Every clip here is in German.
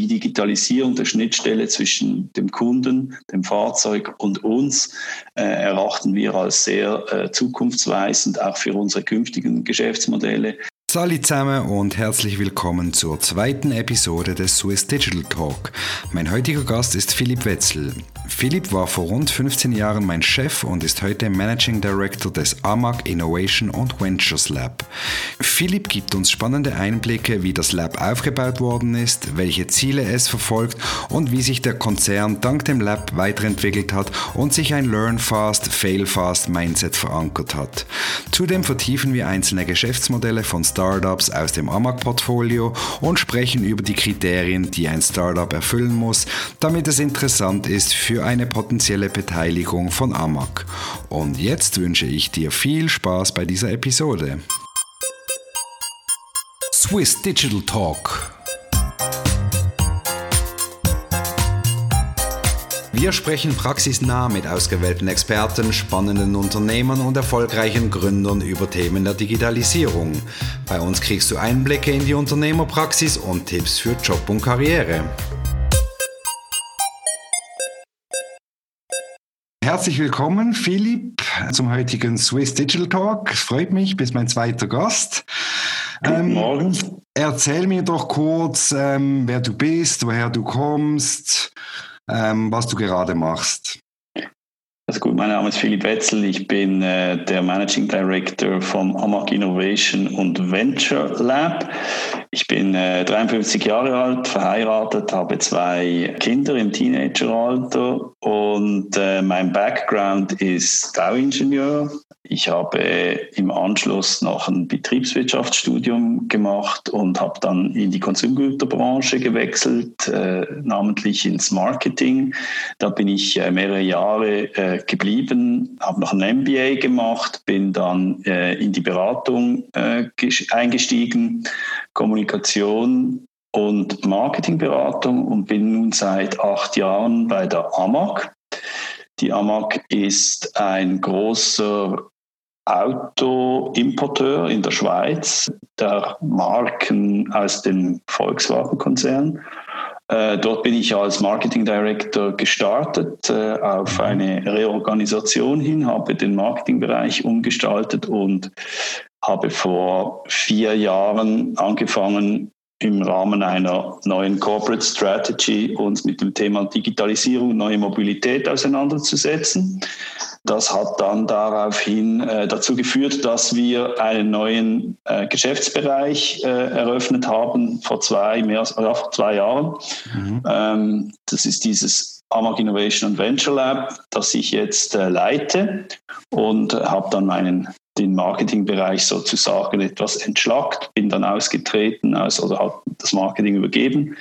die Digitalisierung der Schnittstelle zwischen dem Kunden, dem Fahrzeug und uns äh, erachten wir als sehr äh, zukunftsweisend, auch für unsere künftigen Geschäftsmodelle. Hallo zusammen und herzlich willkommen zur zweiten Episode des Swiss Digital Talk. Mein heutiger Gast ist Philipp Wetzel. Philipp war vor rund 15 Jahren mein Chef und ist heute Managing Director des AMAG Innovation und Ventures Lab. Philipp gibt uns spannende Einblicke, wie das Lab aufgebaut worden ist, welche Ziele es verfolgt und wie sich der Konzern dank dem Lab weiterentwickelt hat und sich ein Learn Fast, Fail Fast Mindset verankert hat. Zudem vertiefen wir einzelne Geschäftsmodelle von Startups aus dem AMAG-Portfolio und sprechen über die Kriterien, die ein Startup erfüllen muss, damit es interessant ist für für eine potenzielle Beteiligung von Amag. Und jetzt wünsche ich dir viel Spaß bei dieser Episode. Swiss Digital Talk. Wir sprechen praxisnah mit ausgewählten Experten, spannenden Unternehmern und erfolgreichen Gründern über Themen der Digitalisierung. Bei uns kriegst du Einblicke in die Unternehmerpraxis und Tipps für Job und Karriere. Herzlich willkommen, Philipp, zum heutigen Swiss Digital Talk. Es freut mich, bist mein zweiter Gast. Guten ähm, Morgen. Erzähl mir doch kurz, ähm, wer du bist, woher du kommst, ähm, was du gerade machst. Also gut, mein Name ist Philipp Wetzel, ich bin äh, der Managing Director vom Amag Innovation und Venture Lab. Ich bin äh, 53 Jahre alt, verheiratet, habe zwei Kinder im Teenageralter und äh, mein Background ist Bauingenieur. Ich habe im Anschluss noch ein Betriebswirtschaftsstudium gemacht und habe dann in die Konsumgüterbranche gewechselt, äh, namentlich ins Marketing. Da bin ich äh, mehrere Jahre äh, geblieben, habe noch ein MBA gemacht, bin dann äh, in die Beratung äh, eingestiegen, Kommunikation und Marketingberatung und bin nun seit acht Jahren bei der AMAG. Die AMAG ist ein großer Autoimporteur in der Schweiz, der Marken aus dem Volkswagen-Konzern. Äh, dort bin ich als Marketing Director gestartet äh, auf eine Reorganisation hin, habe den Marketingbereich umgestaltet und habe vor vier Jahren angefangen, im Rahmen einer neuen Corporate Strategy uns mit dem Thema Digitalisierung, neue Mobilität auseinanderzusetzen. Das hat dann daraufhin äh, dazu geführt, dass wir einen neuen äh, Geschäftsbereich äh, eröffnet haben vor zwei, mehr ja, vor zwei Jahren. Mhm. Ähm, das ist dieses Amag Innovation and Venture Lab, das ich jetzt äh, leite und habe dann meinen den Marketingbereich sozusagen etwas entschlackt, bin dann ausgetreten aus, oder habe das Marketing übergeben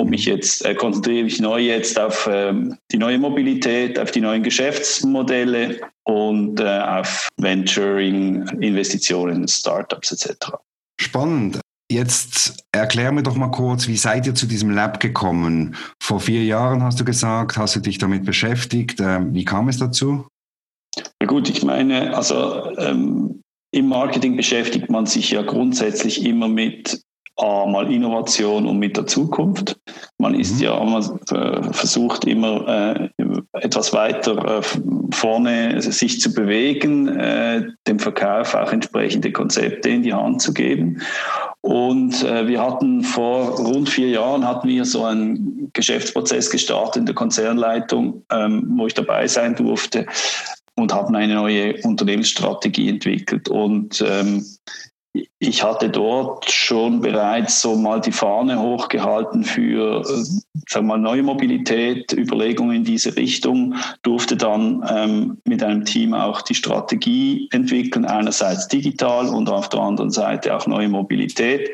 und mich jetzt äh, konzentriere mich neu jetzt auf ähm, die neue Mobilität, auf die neuen Geschäftsmodelle und äh, auf Venturing, Investitionen, Startups etc. Spannend. Jetzt erklär mir doch mal kurz, wie seid ihr zu diesem Lab gekommen? Vor vier Jahren hast du gesagt, hast du dich damit beschäftigt. Ähm, wie kam es dazu? Ja gut, ich meine, also ähm, im Marketing beschäftigt man sich ja grundsätzlich immer mit A, mal Innovation und mit der Zukunft. Man ist mhm. ja, man äh, versucht immer äh, etwas weiter äh, vorne sich zu bewegen, äh, dem Verkauf auch entsprechende Konzepte in die Hand zu geben. Und äh, wir hatten vor rund vier Jahren hatten wir so einen Geschäftsprozess gestartet in der Konzernleitung, ähm, wo ich dabei sein durfte und haben eine neue Unternehmensstrategie entwickelt. Und ähm, ich hatte dort schon bereits so mal die Fahne hochgehalten für äh, sagen wir mal, neue Mobilität, Überlegungen in diese Richtung, durfte dann ähm, mit einem Team auch die Strategie entwickeln, einerseits digital und auf der anderen Seite auch neue Mobilität.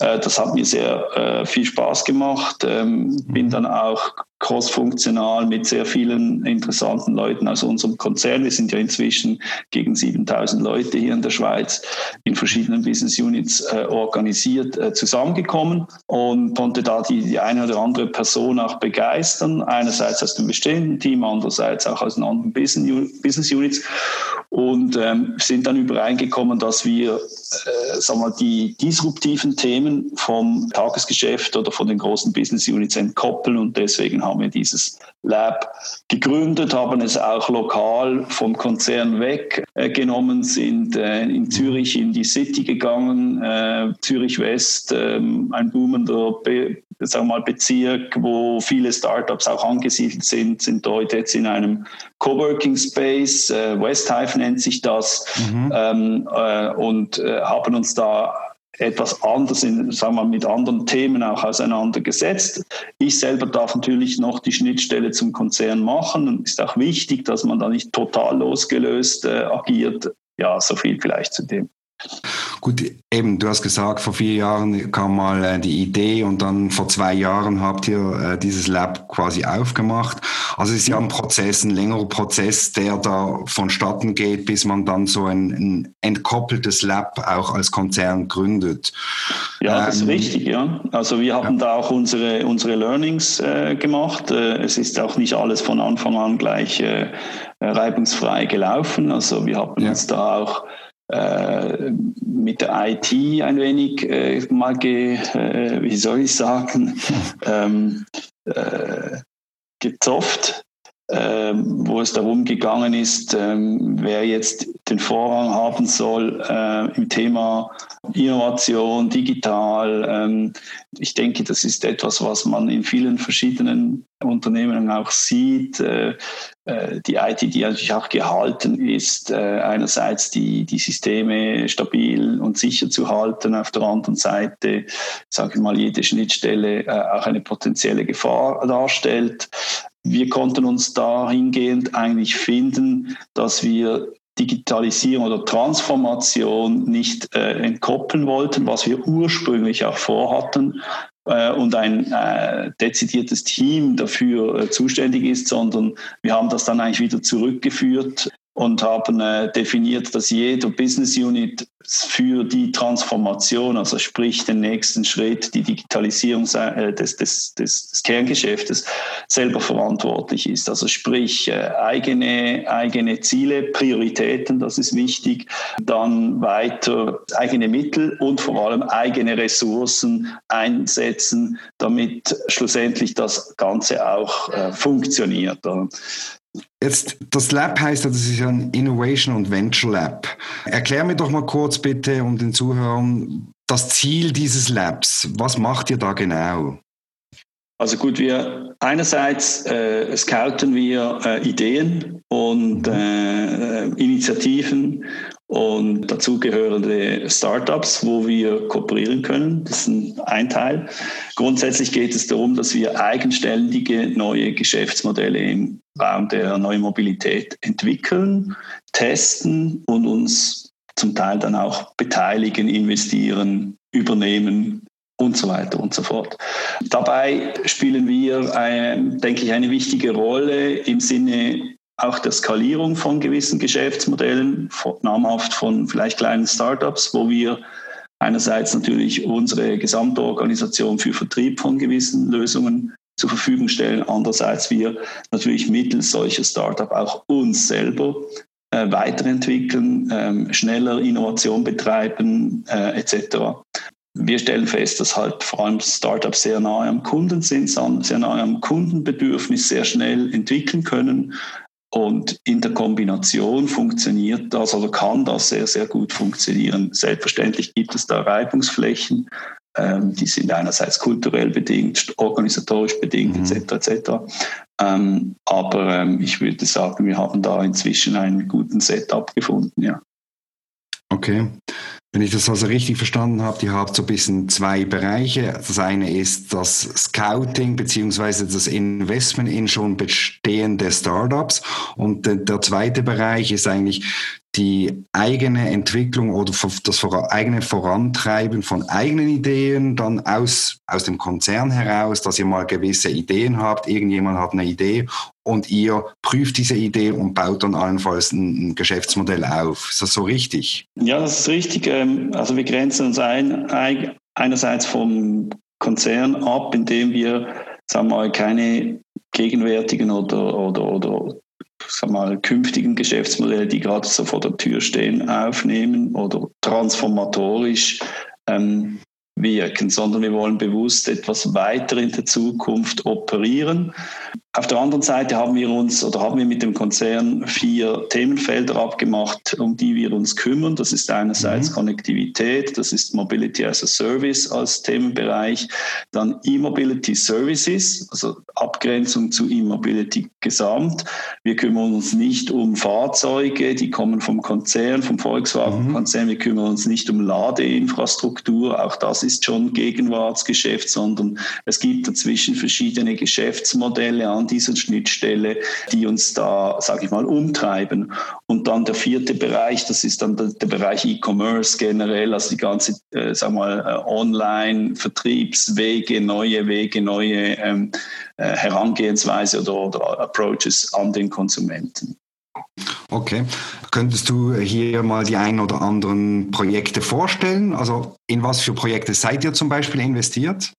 Äh, das hat mir sehr äh, viel Spaß gemacht. Ähm, bin dann auch crossfunktional mit sehr vielen interessanten Leuten aus unserem Konzern. Wir sind ja inzwischen gegen 7000 Leute hier in der Schweiz in verschiedenen Business Units äh, organisiert äh, zusammengekommen und konnte da die, die eine oder andere Person auch begeistern. Einerseits aus dem bestehenden Team, andererseits auch aus den anderen Business Units. und ähm, sind dann übereingekommen, dass wir äh, sagen wir, die disruptiven Themen vom Tagesgeschäft oder von den großen Business Units entkoppeln und deswegen haben wir dieses Lab gegründet, haben es auch lokal vom Konzern weggenommen, äh, sind äh, in Zürich in die City gegangen, äh, Zürich West, ähm, ein boomender Be sagen wir mal, Bezirk, wo viele Startups auch angesiedelt sind, sind dort jetzt in einem Coworking Space, äh, Westhive nennt sich das, mhm. ähm, äh, und äh, haben uns da etwas anders in, sagen wir, mit anderen Themen auch auseinandergesetzt. Ich selber darf natürlich noch die Schnittstelle zum Konzern machen und ist auch wichtig, dass man da nicht total losgelöst äh, agiert. Ja, so viel vielleicht zu dem. Gut, eben, du hast gesagt, vor vier Jahren kam mal äh, die Idee und dann vor zwei Jahren habt ihr äh, dieses Lab quasi aufgemacht. Also es ist ja ein Prozess, ein längerer Prozess, der da vonstatten geht, bis man dann so ein, ein entkoppeltes Lab auch als Konzern gründet. Ja, das ist ähm, richtig, ja. Also wir haben ja. da auch unsere, unsere Learnings äh, gemacht. Äh, es ist auch nicht alles von Anfang an gleich äh, reibungsfrei gelaufen. Also wir haben ja. uns da auch mit der IT ein wenig äh, mal, ge, äh, wie soll ich sagen, ähm, äh, gezofft, ähm, wo es darum gegangen ist, ähm, wer jetzt den Vorrang haben soll äh, im Thema Innovation, digital. Ähm, ich denke, das ist etwas, was man in vielen verschiedenen Unternehmen auch sieht. Äh, äh, die IT, die natürlich auch gehalten ist, äh, einerseits die, die Systeme stabil und sicher zu halten, auf der anderen Seite, sage ich mal, jede Schnittstelle auch eine potenzielle Gefahr darstellt. Wir konnten uns dahingehend eigentlich finden, dass wir Digitalisierung oder Transformation nicht äh, entkoppeln wollten, was wir ursprünglich auch vorhatten äh, und ein äh, dezidiertes Team dafür äh, zuständig ist, sondern wir haben das dann eigentlich wieder zurückgeführt und haben äh, definiert, dass jeder Business Unit für die Transformation, also sprich den nächsten Schritt, die Digitalisierung äh, des, des, des, des, Kerngeschäftes, selber verantwortlich ist. Also sprich äh, eigene, eigene Ziele, Prioritäten, das ist wichtig, dann weiter eigene Mittel und vor allem eigene Ressourcen einsetzen, damit schlussendlich das Ganze auch äh, funktioniert. Jetzt, das Lab heißt ja, das ist ein Innovation und Venture Lab. Erklär mir doch mal kurz bitte um den Zuhörern das Ziel dieses Labs. Was macht ihr da genau? Also gut, wir einerseits äh, scouten wir äh, Ideen und äh, Initiativen und dazugehörende Startups, wo wir kooperieren können. Das ist ein Teil. Grundsätzlich geht es darum, dass wir eigenständige neue Geschäftsmodelle im Raum der neuen Mobilität entwickeln, testen und uns zum Teil dann auch beteiligen, investieren, übernehmen und so weiter und so fort. Dabei spielen wir, ein, denke ich, eine wichtige Rolle im Sinne auch der Skalierung von gewissen Geschäftsmodellen, namhaft von vielleicht kleinen Startups, wo wir einerseits natürlich unsere gesamte Organisation für Vertrieb von gewissen Lösungen zur Verfügung stellen, andererseits wir natürlich mittels solcher Startups auch uns selber äh, weiterentwickeln, äh, schneller Innovation betreiben äh, etc wir stellen fest, dass halt vor allem Startups sehr nahe am Kunden sind, sehr nahe am Kundenbedürfnis, sehr schnell entwickeln können. Und in der Kombination funktioniert das oder kann das sehr, sehr gut funktionieren. Selbstverständlich gibt es da Reibungsflächen, ähm, die sind einerseits kulturell bedingt, organisatorisch bedingt, mhm. etc. etc. Ähm, aber ähm, ich würde sagen, wir haben da inzwischen einen guten Setup gefunden, ja. Okay. Wenn ich das also richtig verstanden habe, ihr habt so ein bisschen zwei Bereiche. Das eine ist das Scouting beziehungsweise das Investment in schon bestehende Startups. Und der zweite Bereich ist eigentlich die eigene Entwicklung oder das eigene Vorantreiben von eigenen Ideen dann aus, aus dem Konzern heraus, dass ihr mal gewisse Ideen habt, irgendjemand hat eine Idee und ihr prüft diese Idee und baut dann allenfalls ein, ein Geschäftsmodell auf. Ist das so richtig? Ja, das ist richtig. Ähm, also wir grenzen uns ein, einerseits vom Konzern ab, indem wir sagen wir mal, keine gegenwärtigen oder, oder, oder sag mal, künftigen Geschäftsmodelle, die gerade so vor der Tür stehen, aufnehmen oder transformatorisch ähm, wirken, sondern wir wollen bewusst etwas weiter in der Zukunft operieren. Auf der anderen Seite haben wir uns oder haben wir mit dem Konzern vier Themenfelder abgemacht, um die wir uns kümmern. Das ist einerseits mhm. Konnektivität, das ist Mobility as a Service als Themenbereich, dann E-Mobility Services, also Abgrenzung zu E-Mobility gesamt. Wir kümmern uns nicht um Fahrzeuge, die kommen vom Konzern, vom Volkswagen-Konzern. Mhm. Wir kümmern uns nicht um Ladeinfrastruktur, auch das ist schon Gegenwartsgeschäft, sondern es gibt dazwischen verschiedene Geschäftsmodelle an dieser Schnittstelle, die uns da, sage ich mal, umtreiben. Und dann der vierte Bereich, das ist dann der, der Bereich E-Commerce generell, also die ganze, äh, sag mal, äh, Online-Vertriebswege, neue Wege, neue ähm, äh, Herangehensweise oder, oder Approaches an den Konsumenten. Okay. Könntest du hier mal die ein oder anderen Projekte vorstellen? Also in was für Projekte seid ihr zum Beispiel investiert?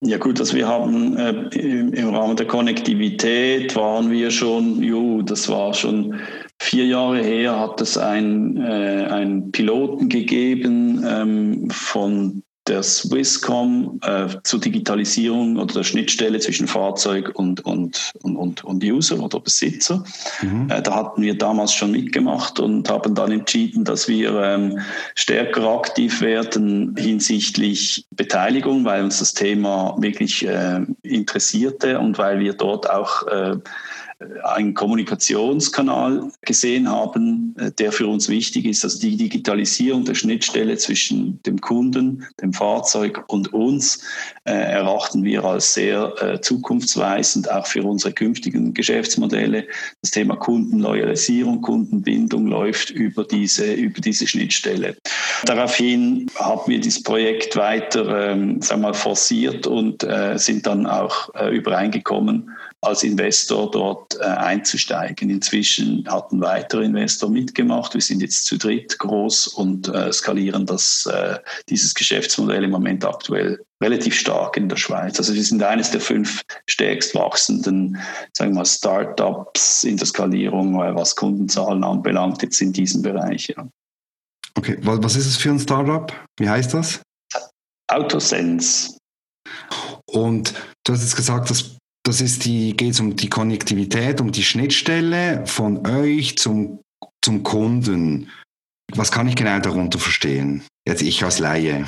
Ja gut, also wir haben äh, im, Rahmen der Konnektivität waren wir schon, jo, das war schon vier Jahre her, hat es ein, äh, einen Piloten gegeben ähm, von der Swisscom äh, zur Digitalisierung oder der Schnittstelle zwischen Fahrzeug und, und, und, und, User oder Besitzer. Mhm. Äh, da hatten wir damals schon mitgemacht und haben dann entschieden, dass wir ähm, stärker aktiv werden hinsichtlich Beteiligung, weil uns das Thema wirklich äh, interessierte und weil wir dort auch äh, einen Kommunikationskanal gesehen haben, äh, der für uns wichtig ist. Also die Digitalisierung der Schnittstelle zwischen dem Kunden, dem Fahrzeug und uns äh, erachten wir als sehr äh, zukunftsweisend, auch für unsere künftigen Geschäftsmodelle. Das Thema Kundenloyalisierung, Kundenbindung läuft über diese, über diese Schnittstelle. Daraufhin haben wir dieses Projekt weiter ähm, sagen wir mal, forciert und äh, sind dann auch äh, übereingekommen, als Investor dort äh, einzusteigen. Inzwischen hat ein weiterer Investor mitgemacht. Wir sind jetzt zu dritt groß und äh, skalieren das, äh, dieses Geschäftsmodell im Moment aktuell relativ stark in der Schweiz. Also wir sind eines der fünf stärkst wachsenden sagen wir mal, Startups in der Skalierung, was Kundenzahlen anbelangt, jetzt in diesem Bereich. Ja. Okay, was ist es für ein Startup? Wie heißt das? Autosense. Und du hast jetzt gesagt, das das ist die, geht es um die Konnektivität, um die Schnittstelle von euch zum, zum Kunden. Was kann ich genau darunter verstehen? Jetzt ich als Laie.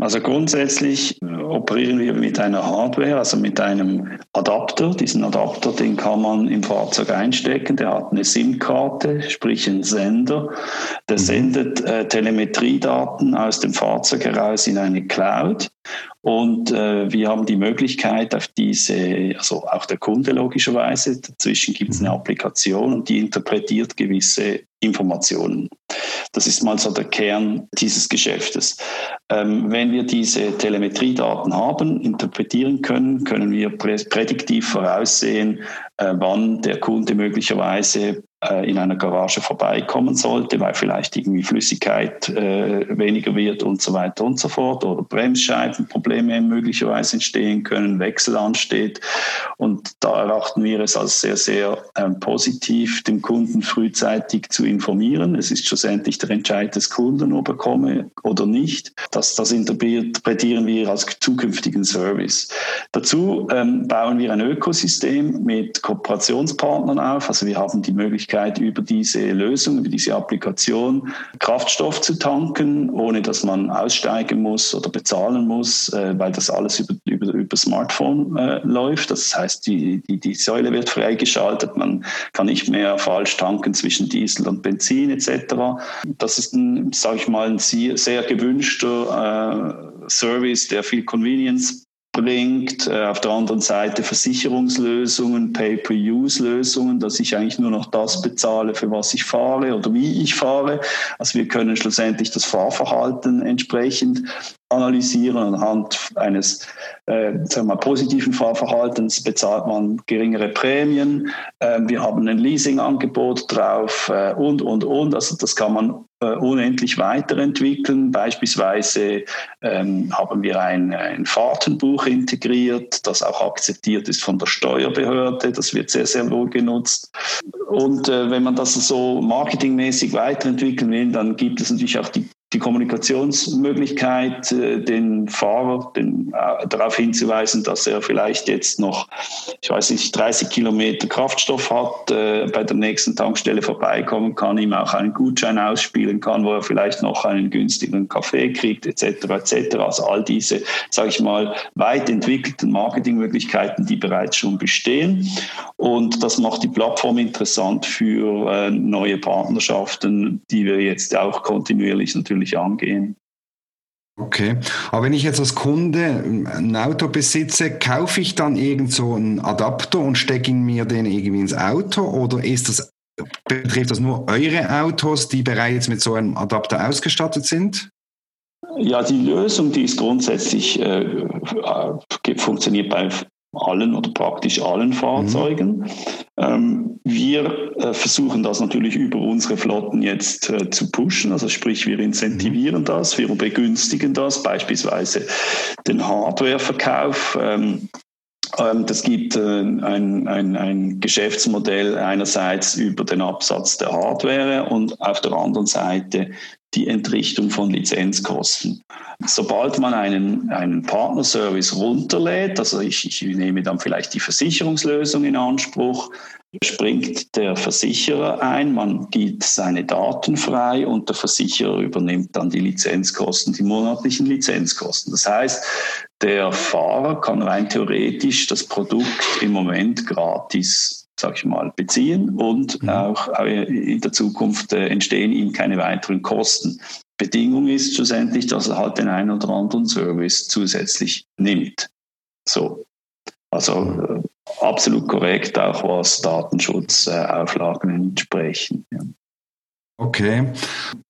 Also grundsätzlich operieren wir mit einer Hardware, also mit einem Adapter. Diesen Adapter, den kann man im Fahrzeug einstecken. Der hat eine SIM-Karte, sprich einen Sender. Der mhm. sendet äh, Telemetriedaten aus dem Fahrzeug heraus in eine Cloud. Und äh, wir haben die Möglichkeit auf diese, also auch der Kunde logischerweise, dazwischen gibt es eine mhm. Applikation und die interpretiert gewisse Informationen. Das ist mal so der Kern dieses Geschäftes. Ähm, wenn wir diese Telemetriedaten haben, interpretieren können, können wir prädiktiv voraussehen, wann der Kunde möglicherweise äh, in einer Garage vorbeikommen sollte, weil vielleicht irgendwie Flüssigkeit äh, weniger wird und so weiter und so fort oder Bremsscheibenprobleme möglicherweise entstehen können, Wechsel ansteht. Und da erachten wir es als sehr, sehr ähm, positiv, den Kunden frühzeitig zu informieren. Es ist schlussendlich der Entscheid des Kunden, ob er komme oder nicht. Das, das interpretieren wir als zukünftigen Service. Dazu ähm, bauen wir ein Ökosystem mit Kooperationspartnern auf. Also wir haben die Möglichkeit, über diese Lösung, über diese Applikation Kraftstoff zu tanken, ohne dass man aussteigen muss oder bezahlen muss, äh, weil das alles über, über, über Smartphone äh, läuft. Das heißt, die, die, die Säule wird freigeschaltet, man kann nicht mehr falsch tanken zwischen Diesel und Benzin etc. Das ist sage ich mal, ein sehr, sehr gewünschter äh, Service, der viel Convenience bringt. Äh, auf der anderen Seite Versicherungslösungen, Pay-per-Use-Lösungen, dass ich eigentlich nur noch das bezahle, für was ich fahre oder wie ich fahre. Also wir können schlussendlich das Fahrverhalten entsprechend analysieren. Anhand eines äh, sagen wir positiven Fahrverhaltens bezahlt man geringere Prämien. Äh, wir haben ein Leasingangebot drauf äh, und, und, und. Also das kann man äh, unendlich weiterentwickeln. Beispielsweise ähm, haben wir ein, ein Fahrtenbuch integriert, das auch akzeptiert ist von der Steuerbehörde. Das wird sehr, sehr wohl genutzt. Und äh, wenn man das so marketingmäßig weiterentwickeln will, dann gibt es natürlich auch die die Kommunikationsmöglichkeit, äh, den Fahrer den, äh, darauf hinzuweisen, dass er vielleicht jetzt noch, ich weiß nicht, 30 Kilometer Kraftstoff hat, äh, bei der nächsten Tankstelle vorbeikommen kann, ihm auch einen Gutschein ausspielen kann, wo er vielleicht noch einen günstigen Kaffee kriegt, etc. etc. Also all diese, sage ich mal, weit entwickelten Marketingmöglichkeiten, die bereits schon bestehen. Und das macht die Plattform interessant für neue Partnerschaften, die wir jetzt auch kontinuierlich natürlich natürlich angehen. Okay, aber wenn ich jetzt als Kunde ein Auto besitze, kaufe ich dann irgend so einen Adapter und stecke mir den irgendwie ins Auto oder ist das, betrifft das nur eure Autos, die bereits mit so einem Adapter ausgestattet sind? Ja, die Lösung, die ist grundsätzlich, äh, äh funktioniert bei allen oder praktisch allen Fahrzeugen. Mhm. Ähm, wir äh, versuchen das natürlich über unsere Flotten jetzt äh, zu pushen, also sprich wir incentivieren mhm. das, wir begünstigen das, beispielsweise den Hardwareverkauf. Ähm, ähm, das gibt äh, ein, ein, ein Geschäftsmodell einerseits über den Absatz der Hardware und auf der anderen Seite die Entrichtung von Lizenzkosten. Sobald man einen, einen Partnerservice runterlädt, also ich, ich nehme dann vielleicht die Versicherungslösung in Anspruch, springt der Versicherer ein, man gibt seine Daten frei und der Versicherer übernimmt dann die Lizenzkosten, die monatlichen Lizenzkosten. Das heißt, der Fahrer kann rein theoretisch das Produkt im Moment gratis sag ich mal, beziehen und mhm. auch in der Zukunft äh, entstehen ihm keine weiteren Kosten. Bedingung ist schlussendlich, dass er halt den einen oder anderen Service zusätzlich nimmt. So. Also äh, absolut korrekt, auch was Datenschutzauflagen entsprechen. Ja. Okay.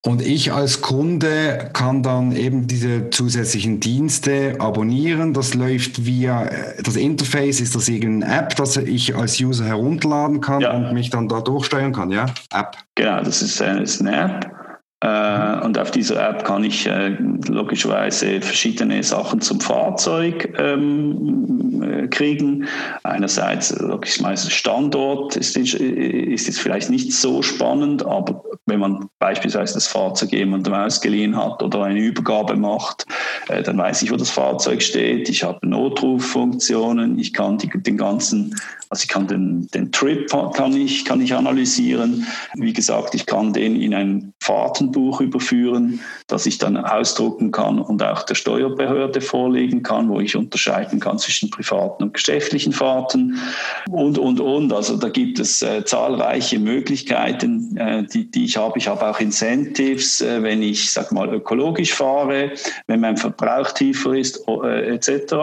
Und ich als Kunde kann dann eben diese zusätzlichen Dienste abonnieren. Das läuft via das Interface, ist das irgendeine App, das ich als User herunterladen kann ja. und mich dann da durchsteuern kann, ja? App. Genau, das ist eine, ist eine App. Äh, und auf dieser App kann ich äh, logischerweise verschiedene Sachen zum Fahrzeug ähm, äh, kriegen. Einerseits logischerweise Standort ist, ist jetzt vielleicht nicht so spannend, aber wenn man beispielsweise das Fahrzeug jemandem ausgeliehen hat oder eine Übergabe macht, äh, dann weiß ich, wo das Fahrzeug steht. Ich habe Notruffunktionen, ich kann die, den ganzen also ich kann den, den Trip kann ich, kann ich analysieren. Wie gesagt, ich kann den in ein Fahrtenbuch überführen, das ich dann ausdrucken kann und auch der Steuerbehörde vorlegen kann, wo ich unterscheiden kann zwischen privaten und geschäftlichen Fahrten und, und, und. Also da gibt es äh, zahlreiche Möglichkeiten, äh, die, die ich habe. Ich habe auch Incentives, äh, wenn ich, sag mal, ökologisch fahre, wenn mein Verbrauch tiefer ist, äh, etc.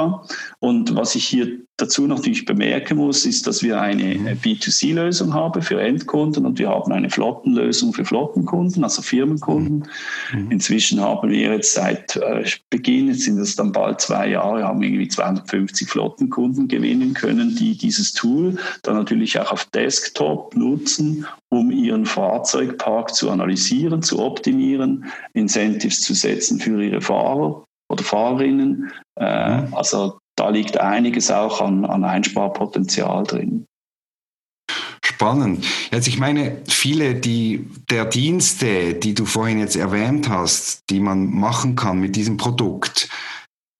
Und was ich hier dazu natürlich bemerken muss, ist, dass wir eine mhm. B2C-Lösung haben für Endkunden und wir haben eine Flottenlösung für Flottenkunden, also Firmenkunden. Mhm. Inzwischen haben wir jetzt seit äh, Beginn, jetzt sind es dann bald zwei Jahre, haben irgendwie 250 Flottenkunden gewinnen können, die dieses Tool dann natürlich auch auf Desktop nutzen, um ihren Fahrzeugpark zu analysieren, zu optimieren, Incentives zu setzen für ihre Fahrer oder Fahrerinnen. Äh, mhm. Also da liegt einiges auch an, an Einsparpotenzial drin. Spannend. Jetzt, ich meine, viele die, der Dienste, die du vorhin jetzt erwähnt hast, die man machen kann mit diesem Produkt,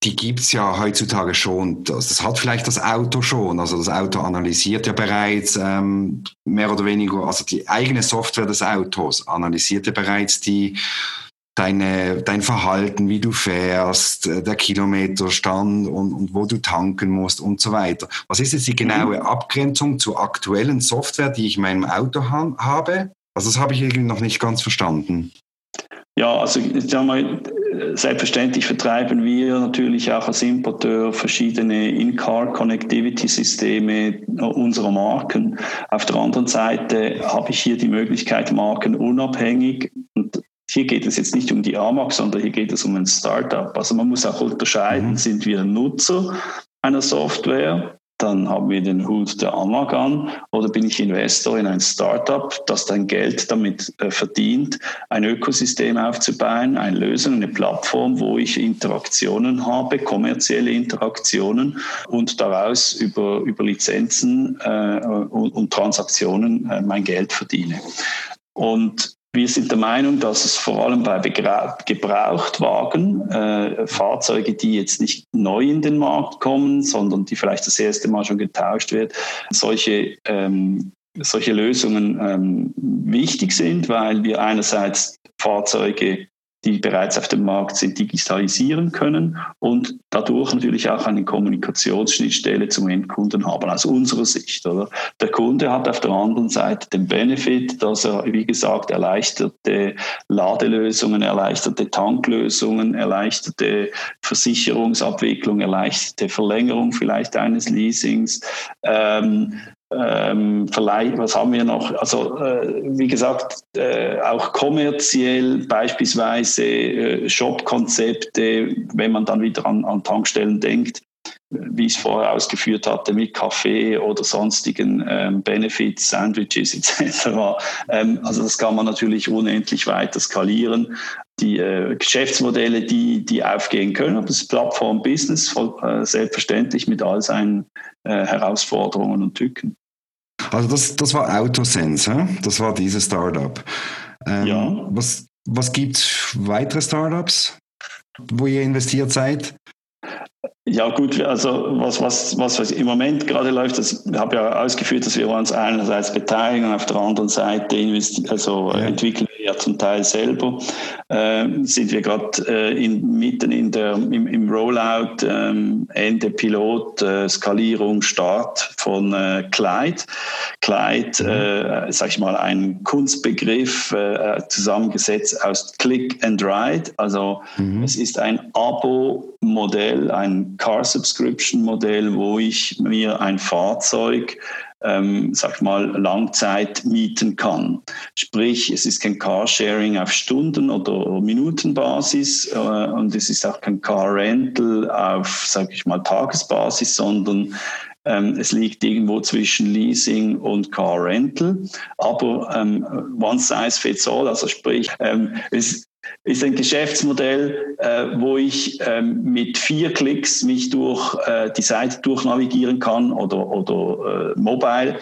die gibt es ja heutzutage schon. Das, das, hat vielleicht das Auto schon. Also das Auto analysiert ja bereits ähm, mehr oder weniger, also die eigene Software des Autos analysiert ja bereits die deine, dein Verhalten, wie du fährst, äh, der Kilometerstand und, und wo du tanken musst und so weiter. Was ist jetzt die genaue mhm. Abgrenzung zur aktuellen Software, die ich in meinem Auto ha habe? Also das habe ich irgendwie noch nicht ganz verstanden. Ja, also ich sag mal, selbstverständlich vertreiben wir natürlich auch als Importeur verschiedene In-Car-Connectivity-Systeme unserer Marken. Auf der anderen Seite habe ich hier die Möglichkeit, Marken unabhängig und hier geht es jetzt nicht um die AMAG, sondern hier geht es um ein Startup. Also man muss auch unterscheiden, mhm. sind wir Nutzer einer Software dann haben wir den Hut der Amag an oder bin ich Investor in ein Startup, das dein Geld damit äh, verdient, ein Ökosystem aufzubauen, eine Lösung, eine Plattform, wo ich Interaktionen habe, kommerzielle Interaktionen und daraus über, über Lizenzen äh, und, und, Transaktionen äh, mein Geld verdiene. Und wir sind der Meinung, dass es vor allem bei Gebrauchtwagen, äh, Fahrzeuge, die jetzt nicht neu in den Markt kommen, sondern die vielleicht das erste Mal schon getauscht wird, solche ähm, solche Lösungen ähm, wichtig sind, weil wir einerseits Fahrzeuge die bereits auf dem Markt sind, digitalisieren können und dadurch natürlich auch eine Kommunikationsschnittstelle zum Endkunden haben, aus unserer Sicht. Oder? Der Kunde hat auf der anderen Seite den Benefit, dass er, wie gesagt, erleichterte Ladelösungen, erleichterte Tanklösungen, erleichterte Versicherungsabwicklung, erleichterte Verlängerung vielleicht eines Leasings, ähm, ähm, vielleicht, was haben wir noch? Also, äh, wie gesagt, äh, auch kommerziell beispielsweise äh, Shop-Konzepte, wenn man dann wieder an, an Tankstellen denkt, wie ich es vorher ausgeführt hatte, mit Kaffee oder sonstigen ähm, Benefits, Sandwiches etc. Ähm, also das kann man natürlich unendlich weiter skalieren. Die äh, Geschäftsmodelle, die, die aufgehen können, das Plattform-Business, äh, selbstverständlich mit all seinen äh, Herausforderungen und Tücken. Also das, das war Autosense, das war dieses Startup. Ähm, ja. Was, was gibt es weitere Startups, wo ihr investiert seid? Ja gut, also was, was, was, was im Moment gerade läuft, das habe ja ausgeführt, dass wir uns einerseits beteiligen, auf der anderen Seite also ja. entwickeln ja zum Teil selber, äh, sind wir gerade äh, in, mitten in der, im, im Rollout, äh, Ende Pilot, äh, Skalierung, Start von äh, Clyde. Clyde, mhm. äh, sag ich mal, ein Kunstbegriff, äh, zusammengesetzt aus Click and Ride. Also mhm. es ist ein Abo-Modell, ein Car-Subscription-Modell, wo ich mir ein Fahrzeug ähm, sag mal, Langzeit mieten kann. Sprich, es ist kein Carsharing auf Stunden- oder Minutenbasis äh, und es ist auch kein Car-Rental auf, sag ich mal, Tagesbasis, sondern ähm, es liegt irgendwo zwischen Leasing und Car Rental, aber ähm, one size fits all, also sprich, ähm, es ist ein Geschäftsmodell, äh, wo ich ähm, mit vier Klicks mich durch äh, die Seite durchnavigieren kann oder, oder äh, mobile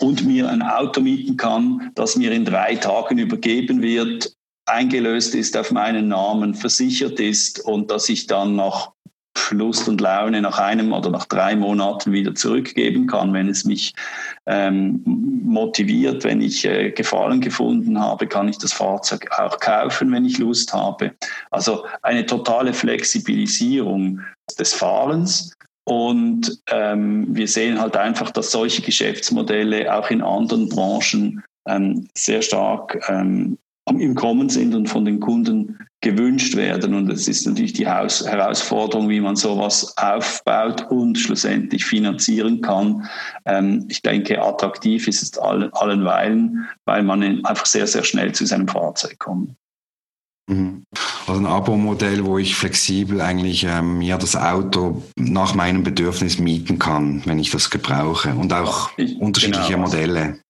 und mir ein Auto mieten kann, das mir in drei Tagen übergeben wird, eingelöst ist auf meinen Namen, versichert ist und dass ich dann nach Lust und Laune nach einem oder nach drei Monaten wieder zurückgeben kann, wenn es mich ähm, motiviert, wenn ich äh, Gefallen gefunden habe, kann ich das Fahrzeug auch kaufen, wenn ich Lust habe. Also eine totale Flexibilisierung des Fahrens. Und ähm, wir sehen halt einfach, dass solche Geschäftsmodelle auch in anderen Branchen ähm, sehr stark ähm, im Kommen sind und von den Kunden gewünscht werden. Und es ist natürlich die Herausforderung, wie man sowas aufbaut und schlussendlich finanzieren kann. Ähm, ich denke, attraktiv ist es allen, allenweilen, weil man einfach sehr, sehr schnell zu seinem Fahrzeug kommt. Mhm. Also ein Abo-Modell, wo ich flexibel eigentlich ähm, ja, das Auto nach meinem Bedürfnis mieten kann, wenn ich das gebrauche und auch ich, unterschiedliche genau. Modelle.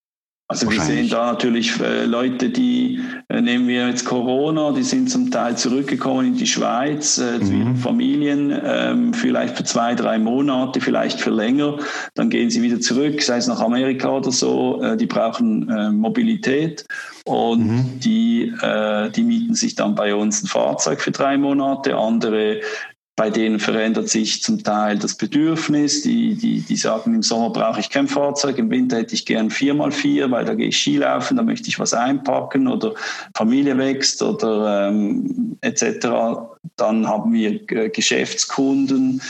Also wir sehen da natürlich äh, Leute, die, äh, nehmen wir jetzt Corona, die sind zum Teil zurückgekommen in die Schweiz äh, mhm. zu ihren Familien, ähm, vielleicht für zwei, drei Monate, vielleicht für länger. Dann gehen sie wieder zurück, sei es nach Amerika oder so. Äh, die brauchen Mobilität und mhm. die, die mieten sich dann bei uns ein Fahrzeug für drei Monate. Andere bei denen verändert sich zum Teil das Bedürfnis. Die, die, die sagen, im Sommer brauche ich kein Fahrzeug, im Winter hätte ich gern vier mal vier, weil da gehe ich Skilaufen, da möchte ich was einpacken oder Familie wächst oder ähm, etc. Dann haben wir Geschäftskunden,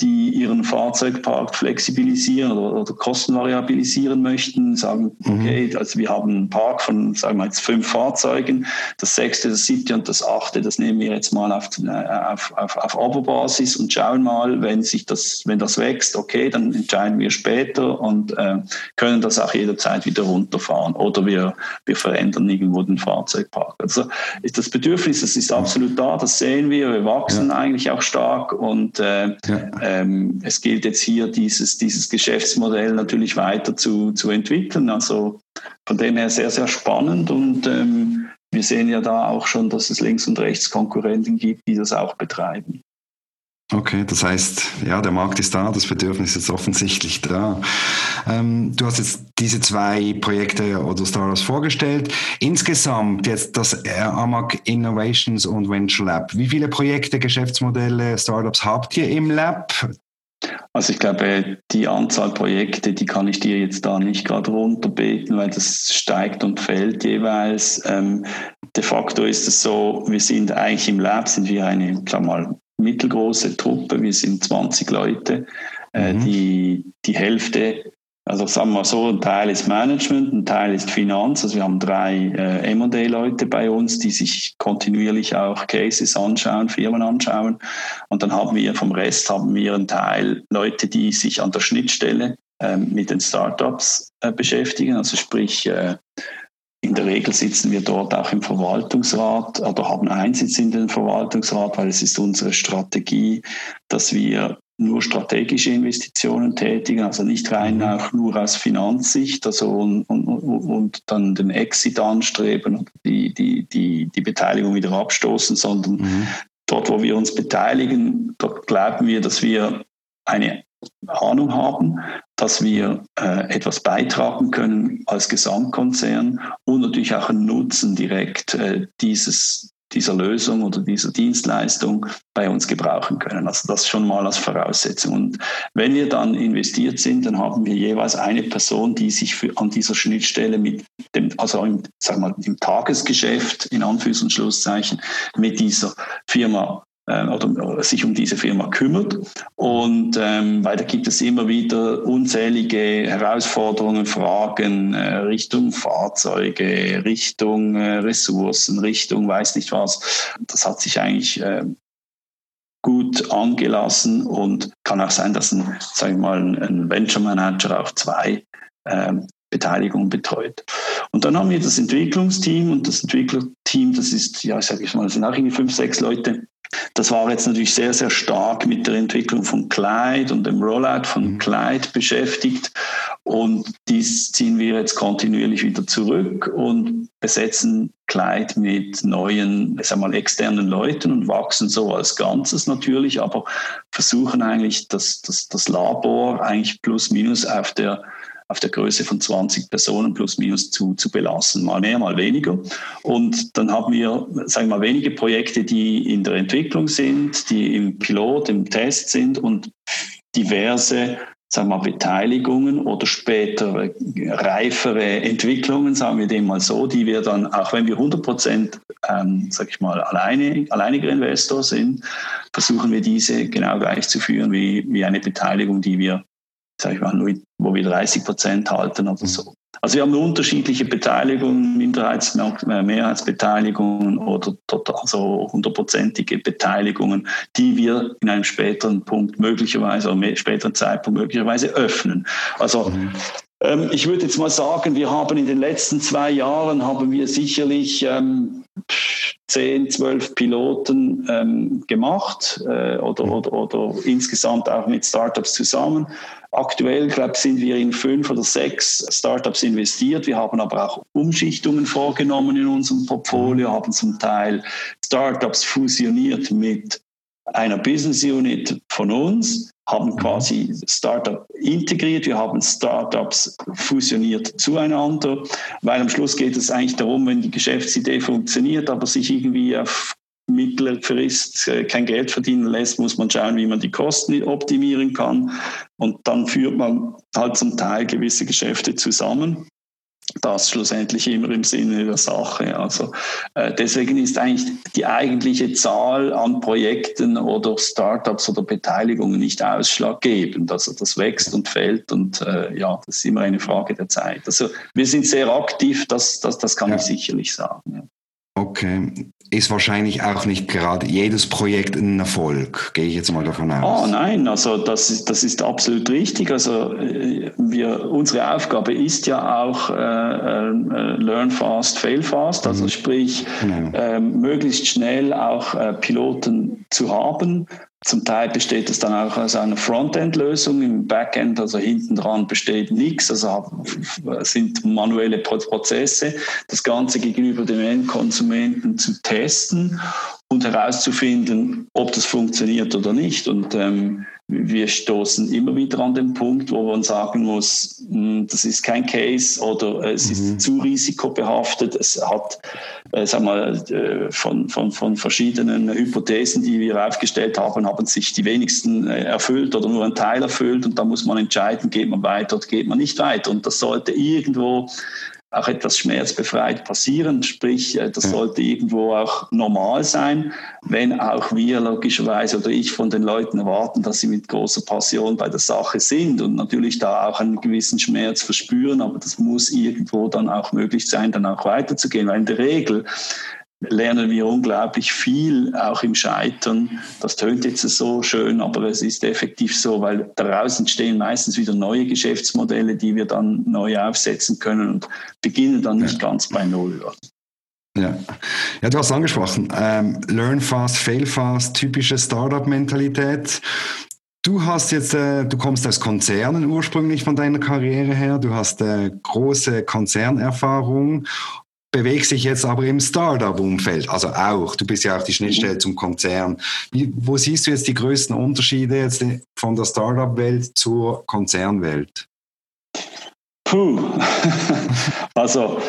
die ihren Fahrzeugpark flexibilisieren oder, oder kostenvariabilisieren möchten, sagen, mhm. okay, also wir haben einen Park von, sagen wir jetzt fünf Fahrzeugen, das sechste, das siebte und das achte, das nehmen wir jetzt mal auf, äh, auf, auf, auf Oberbasis und schauen mal, wenn sich das, wenn das wächst, okay, dann entscheiden wir später und äh, können das auch jederzeit wieder runterfahren oder wir, wir verändern irgendwo den Fahrzeugpark. Also ist das Bedürfnis, das ist absolut da, das sehen wir, wir wachsen ja. eigentlich auch stark und äh, ja ähm, es gilt jetzt hier, dieses, dieses Geschäftsmodell natürlich weiter zu, zu entwickeln. Also von dem her sehr, sehr spannend und ähm, wir sehen ja da auch schon, dass es links und rechts Konkurrenten gibt, die das auch betreiben. Okay, das heißt, ja, der Markt ist da, das Bedürfnis ist offensichtlich da. Ähm, du hast jetzt diese zwei Projekte oder Startups vorgestellt. Insgesamt jetzt das AMAG Innovations und Venture Lab. Wie viele Projekte, Geschäftsmodelle, Startups habt ihr im Lab? Also ich glaube, die Anzahl Projekte, die kann ich dir jetzt da nicht gerade runterbeten, weil das steigt und fällt jeweils. Ähm, de facto ist es so, wir sind eigentlich im Lab, sind wir eine, klar mal, mittelgroße Truppe, wir sind 20 Leute. Äh, mhm. die, die Hälfte, also sagen wir so, ein Teil ist Management, ein Teil ist Finanz. Also wir haben drei äh, M&A-Leute bei uns, die sich kontinuierlich auch Cases anschauen, Firmen anschauen. Und dann haben wir vom Rest haben wir einen Teil Leute, die sich an der Schnittstelle äh, mit den Startups äh, beschäftigen. Also sprich, äh, in der Regel sitzen wir dort auch im Verwaltungsrat oder haben Einsitz in den Verwaltungsrat, weil es ist unsere Strategie, dass wir nur strategische Investitionen tätigen, also nicht rein mhm. auch nur aus Finanzsicht, also und, und, und dann den Exit anstreben und die, die, die, die Beteiligung wieder abstoßen, sondern mhm. dort, wo wir uns beteiligen, dort glauben wir, dass wir eine Ahnung haben, dass wir äh, etwas beitragen können als Gesamtkonzern und natürlich auch einen Nutzen direkt äh, dieses, dieser Lösung oder dieser Dienstleistung bei uns gebrauchen können. Also das schon mal als Voraussetzung. Und wenn wir dann investiert sind, dann haben wir jeweils eine Person, die sich für, an dieser Schnittstelle mit dem, also im, sagen wir, im Tagesgeschäft, in Anführungs- und Schlusszeichen, mit dieser Firma oder sich um diese Firma kümmert. Und ähm, weil da gibt es immer wieder unzählige Herausforderungen, Fragen äh, Richtung Fahrzeuge, Richtung äh, Ressourcen, Richtung weiß nicht was. Das hat sich eigentlich äh, gut angelassen und kann auch sein, dass ein, sag ich mal, ein Venture Manager auch zwei ähm, Beteiligung betreut. Und dann haben wir das Entwicklungsteam und das Entwicklerteam, das ist, ja, sage ich mal, sind auch irgendwie fünf, sechs Leute, das war jetzt natürlich sehr, sehr stark mit der Entwicklung von Clyde und dem Rollout von mhm. Clyde beschäftigt. Und dies ziehen wir jetzt kontinuierlich wieder zurück und besetzen Clyde mit neuen, ich sag mal, externen Leuten und wachsen so als Ganzes natürlich, aber versuchen eigentlich das, das, das Labor eigentlich plus minus auf der auf der Größe von 20 Personen plus minus zu, zu belassen, mal mehr, mal weniger. Und dann haben wir, sagen wir mal, wenige Projekte, die in der Entwicklung sind, die im Pilot, im Test sind und diverse sagen wir mal, Beteiligungen oder später reifere Entwicklungen, sagen wir dem mal so, die wir dann, auch wenn wir 100 Prozent, ähm, sag ich mal, alleine, alleiniger Investor sind, versuchen wir diese genau gleich zu führen wie, wie eine Beteiligung, die wir sag ich mal, wo wir 30 Prozent halten oder so. Also wir haben unterschiedliche Beteiligungen, Minderheits-, äh, Mehrheitsbeteiligungen oder also hundertprozentige Beteiligungen, die wir in einem späteren Punkt möglicherweise oder späteren Zeitpunkt möglicherweise öffnen. Also ähm, ich würde jetzt mal sagen, wir haben in den letzten zwei Jahren haben wir sicherlich ähm, 10, 12 Piloten ähm, gemacht äh, oder, oder, oder insgesamt auch mit Startups zusammen. Aktuell, glaube ich, sind wir in fünf oder sechs Startups investiert. Wir haben aber auch Umschichtungen vorgenommen in unserem Portfolio, mhm. haben zum Teil Startups fusioniert mit einer Business Unit von uns, haben mhm. quasi Startup integriert, wir haben Startups fusioniert zueinander, weil am Schluss geht es eigentlich darum, wenn die Geschäftsidee funktioniert, aber sich irgendwie auf Mittelfrist äh, kein Geld verdienen lässt, muss man schauen, wie man die Kosten optimieren kann. Und dann führt man halt zum Teil gewisse Geschäfte zusammen. das schlussendlich immer im Sinne der Sache. Also äh, deswegen ist eigentlich die eigentliche Zahl an Projekten oder Startups oder Beteiligungen nicht ausschlaggebend. Also das wächst und fällt und äh, ja, das ist immer eine Frage der Zeit. Also wir sind sehr aktiv, das, das, das kann ja. ich sicherlich sagen. Ja. Okay. Ist wahrscheinlich auch nicht gerade jedes Projekt ein Erfolg, gehe ich jetzt mal davon aus. Oh nein, also das ist, das ist absolut richtig. Also äh, wir, unsere Aufgabe ist ja auch äh, äh, Learn fast, fail fast, also mhm. sprich genau. äh, möglichst schnell auch äh, Piloten zu haben, zum Teil besteht es dann auch aus einer Frontend-Lösung. Im Backend, also hinten dran, besteht nichts. Also sind manuelle Prozesse. Das Ganze gegenüber dem Endkonsumenten zu testen und herauszufinden, ob das funktioniert oder nicht. Und ähm, wir stoßen immer wieder an den Punkt, wo man sagen muss, hm, das ist kein Case oder es mhm. ist zu risikobehaftet. Es hat, äh, sag mal, äh, von, von, von verschiedenen Hypothesen, die wir aufgestellt haben, haben sich die wenigsten äh, erfüllt oder nur ein Teil erfüllt. Und da muss man entscheiden, geht man weiter oder geht man nicht weiter. Und das sollte irgendwo auch etwas schmerzbefreit passieren. Sprich, äh, das sollte irgendwo auch normal sein, wenn auch wir logischerweise oder ich von den Leuten erwarten, dass sie mit großer Passion bei der Sache sind und natürlich da auch einen gewissen Schmerz verspüren, aber das muss irgendwo dann auch möglich sein, dann auch weiterzugehen, weil in der Regel lernen wir unglaublich viel, auch im Scheitern. Das tönt jetzt so schön, aber es ist effektiv so, weil daraus entstehen meistens wieder neue Geschäftsmodelle, die wir dann neu aufsetzen können und beginnen dann nicht ja. ganz bei Null. Ja. ja, du hast angesprochen, ähm, Learn fast, fail fast, typische Startup-Mentalität. Du hast jetzt, äh, du kommst aus Konzernen ursprünglich von deiner Karriere her. Du hast äh, große Konzernerfahrung bewegst dich jetzt aber im Startup-Umfeld, also auch, du bist ja auch die Schnittstelle zum Konzern. Wie, wo siehst du jetzt die größten Unterschiede jetzt von der Startup-Welt zur Konzernwelt? Puh, also,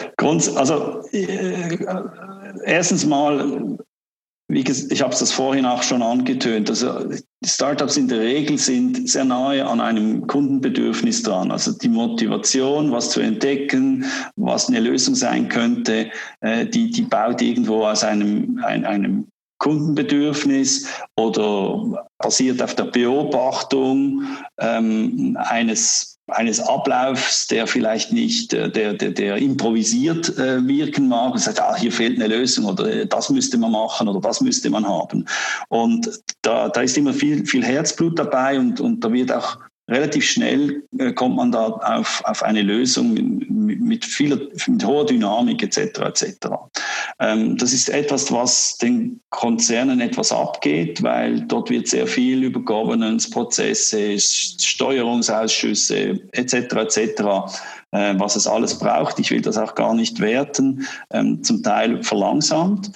also äh, erstens mal wie ich habe es vorhin auch schon angetönt. Also Startups in der Regel sind sehr nahe an einem Kundenbedürfnis dran. Also die Motivation, was zu entdecken, was eine Lösung sein könnte, äh, die, die baut irgendwo aus einem, ein, einem Kundenbedürfnis oder basiert auf der Beobachtung ähm, eines eines Ablaufs, der vielleicht nicht, äh, der, der, der improvisiert äh, wirken mag und sagt, ah, hier fehlt eine Lösung oder äh, das müsste man machen oder das müsste man haben. Und da, da ist immer viel, viel Herzblut dabei und, und da wird auch relativ schnell äh, kommt man da auf, auf eine Lösung mit, vieler, mit hoher Dynamik etc. etc. Ähm, das ist etwas, was den Konzernen etwas abgeht, weil dort wird sehr viel über Governance-Prozesse, Steuerungsausschüsse etc. etc äh, was es alles braucht. Ich will das auch gar nicht werten, ähm, zum Teil verlangsamt.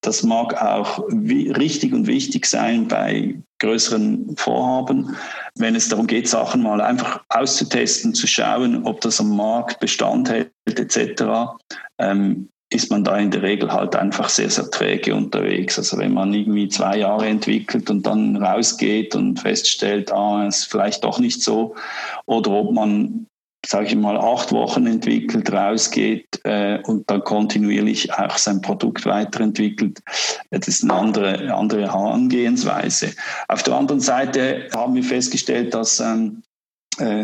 Das mag auch richtig und wichtig sein bei größeren Vorhaben, wenn es darum geht, Sachen mal einfach auszutesten, zu schauen, ob das am Markt Bestand hält etc., ähm, ist man da in der Regel halt einfach sehr, sehr träge unterwegs. Also wenn man irgendwie zwei Jahre entwickelt und dann rausgeht und feststellt, ah, ist vielleicht doch nicht so, oder ob man sage ich mal, acht Wochen entwickelt, rausgeht äh, und dann kontinuierlich auch sein Produkt weiterentwickelt. Das ist eine andere, andere Herangehensweise. Auf der anderen Seite haben wir festgestellt, dass ähm, äh,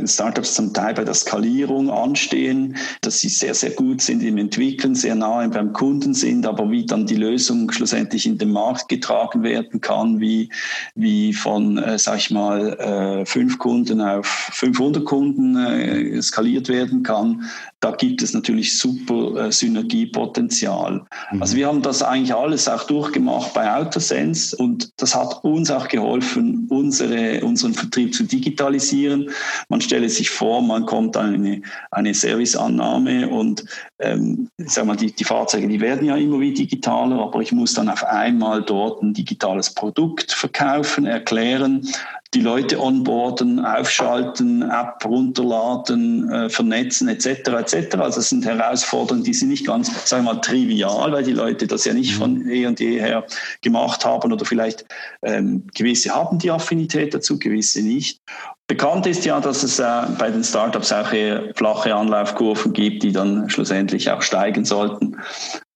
Startups zum Teil bei der Skalierung anstehen, dass sie sehr, sehr gut sind im Entwickeln, sehr nahe beim Kunden sind, aber wie dann die Lösung schlussendlich in den Markt getragen werden kann, wie, wie von, äh, sag ich mal, äh, fünf Kunden auf 500 Kunden äh, skaliert werden kann, da gibt es natürlich super äh, Synergiepotenzial. Mhm. Also wir haben das eigentlich alles auch durchgemacht bei Autosense und das hat uns auch geholfen, unsere, unseren Vertrieb zu digitalisieren. Man stelle sich vor, man kommt an eine, eine Serviceannahme und ähm, sag mal, die, die Fahrzeuge, die werden ja immer wie digitaler, aber ich muss dann auf einmal dort ein digitales Produkt verkaufen, erklären, die Leute onboarden, aufschalten, App runterladen, äh, vernetzen etc. etc. Also das sind Herausforderungen, die sind nicht ganz, sagen wir mal, trivial, weil die Leute das ja nicht mhm. von eh und je her gemacht haben oder vielleicht ähm, gewisse haben die Affinität dazu, gewisse nicht. Bekannt ist ja, dass es äh, bei den Startups auch eher flache Anlaufkurven gibt, die dann schlussendlich auch steigen sollten.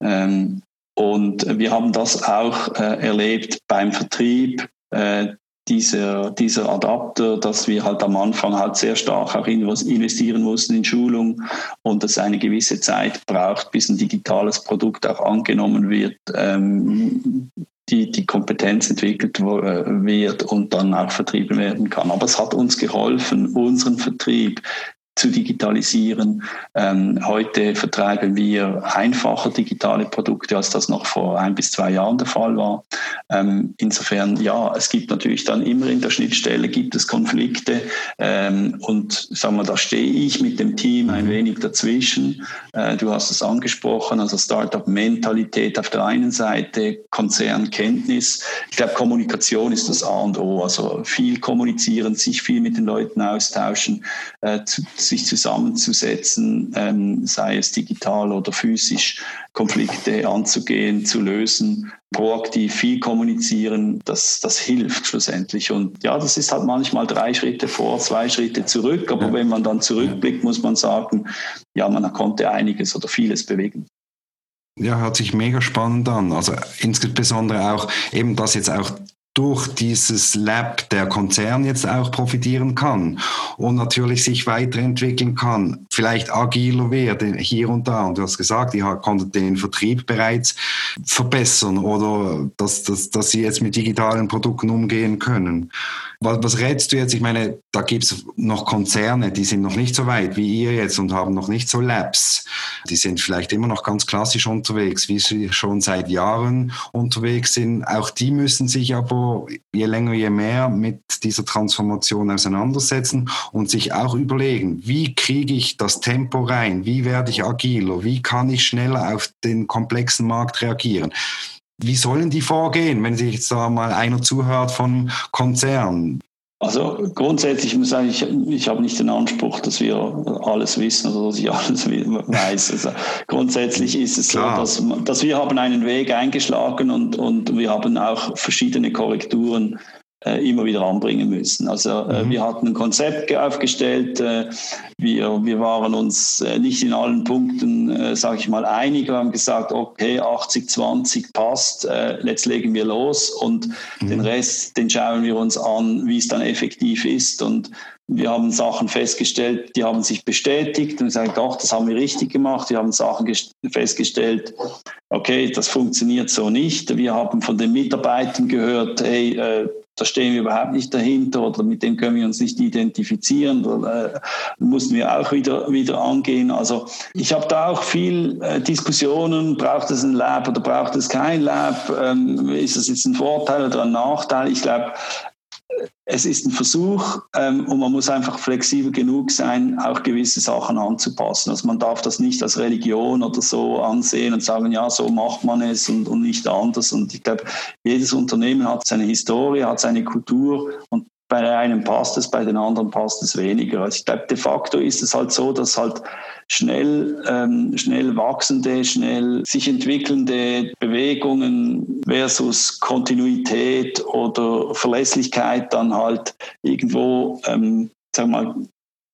Ähm, und wir haben das auch äh, erlebt beim Vertrieb. Äh, dieser, dieser Adapter, dass wir halt am Anfang halt sehr stark auch investieren mussten in Schulung und es eine gewisse Zeit braucht, bis ein digitales Produkt auch angenommen wird, ähm, die, die Kompetenz entwickelt äh, wird und dann auch vertrieben werden kann. Aber es hat uns geholfen, unseren Vertrieb zu digitalisieren. Ähm, heute vertreiben wir einfacher digitale Produkte, als das noch vor ein bis zwei Jahren der Fall war. Ähm, insofern, ja, es gibt natürlich dann immer in der Schnittstelle gibt es Konflikte ähm, und sagen wir, da stehe ich mit dem Team ein mhm. wenig dazwischen. Äh, du hast es angesprochen, also Startup-Mentalität auf der einen Seite, Konzernkenntnis. Ich glaube, Kommunikation ist das A und O. Also viel kommunizieren, sich viel mit den Leuten austauschen, äh, zu, sich zusammenzusetzen, ähm, sei es digital oder physisch, Konflikte anzugehen, zu lösen, proaktiv viel kommunizieren, das, das hilft schlussendlich. Und ja, das ist halt manchmal drei Schritte vor, zwei Schritte zurück. Aber ja. wenn man dann zurückblickt, muss man sagen, ja, man konnte einiges oder vieles bewegen. Ja, hört sich mega spannend an. Also insbesondere auch eben, dass jetzt auch durch dieses Lab der Konzern jetzt auch profitieren kann und natürlich sich weiterentwickeln kann, vielleicht agiler wird hier und da. Und du hast gesagt, ihr konntet den Vertrieb bereits verbessern oder dass, dass, dass sie jetzt mit digitalen Produkten umgehen können. Was, was rätst du jetzt? Ich meine, da gibt es noch Konzerne, die sind noch nicht so weit wie ihr jetzt und haben noch nicht so Labs. Die sind vielleicht immer noch ganz klassisch unterwegs, wie sie schon seit Jahren unterwegs sind. Auch die müssen sich aber je länger, je mehr mit dieser Transformation auseinandersetzen und sich auch überlegen, wie kriege ich das Tempo rein? Wie werde ich agiler? Wie kann ich schneller auf den komplexen Markt reagieren? Wie sollen die vorgehen, wenn sich jetzt da mal einer zuhört vom Konzern? Also grundsätzlich muss ich sagen, ich, ich habe nicht den Anspruch, dass wir alles wissen oder dass ich alles weiß. Also grundsätzlich ist es Klar. so, dass, dass wir haben einen Weg eingeschlagen und, und wir haben auch verschiedene Korrekturen immer wieder anbringen müssen. Also äh, mhm. wir hatten ein Konzept aufgestellt, äh, wir, wir waren uns äh, nicht in allen Punkten, äh, sage ich mal, einig. Wir haben gesagt, okay, 80-20 passt, äh, jetzt legen wir los und mhm. den Rest, den schauen wir uns an, wie es dann effektiv ist. Und wir haben Sachen festgestellt, die haben sich bestätigt und gesagt, doch, das haben wir richtig gemacht. Wir haben Sachen festgestellt, okay, das funktioniert so nicht. Wir haben von den Mitarbeitern gehört, hey, äh, da stehen wir überhaupt nicht dahinter oder mit dem können wir uns nicht identifizieren. Oder, äh, mussten wir auch wieder, wieder angehen. Also ich habe da auch viel äh, Diskussionen, braucht es ein Lab oder braucht es kein Lab? Ähm, ist das jetzt ein Vorteil oder ein Nachteil? Ich glaube, es ist ein Versuch ähm, und man muss einfach flexibel genug sein, auch gewisse Sachen anzupassen. Also man darf das nicht als Religion oder so ansehen und sagen, ja, so macht man es und, und nicht anders. Und ich glaube, jedes Unternehmen hat seine Historie, hat seine Kultur und bei einem passt es, bei den anderen passt es weniger. Also ich glaube, de facto ist es halt so, dass halt schnell, ähm, schnell wachsende, schnell sich entwickelnde Bewegungen versus Kontinuität oder Verlässlichkeit dann halt irgendwo, ähm, sagen wir mal,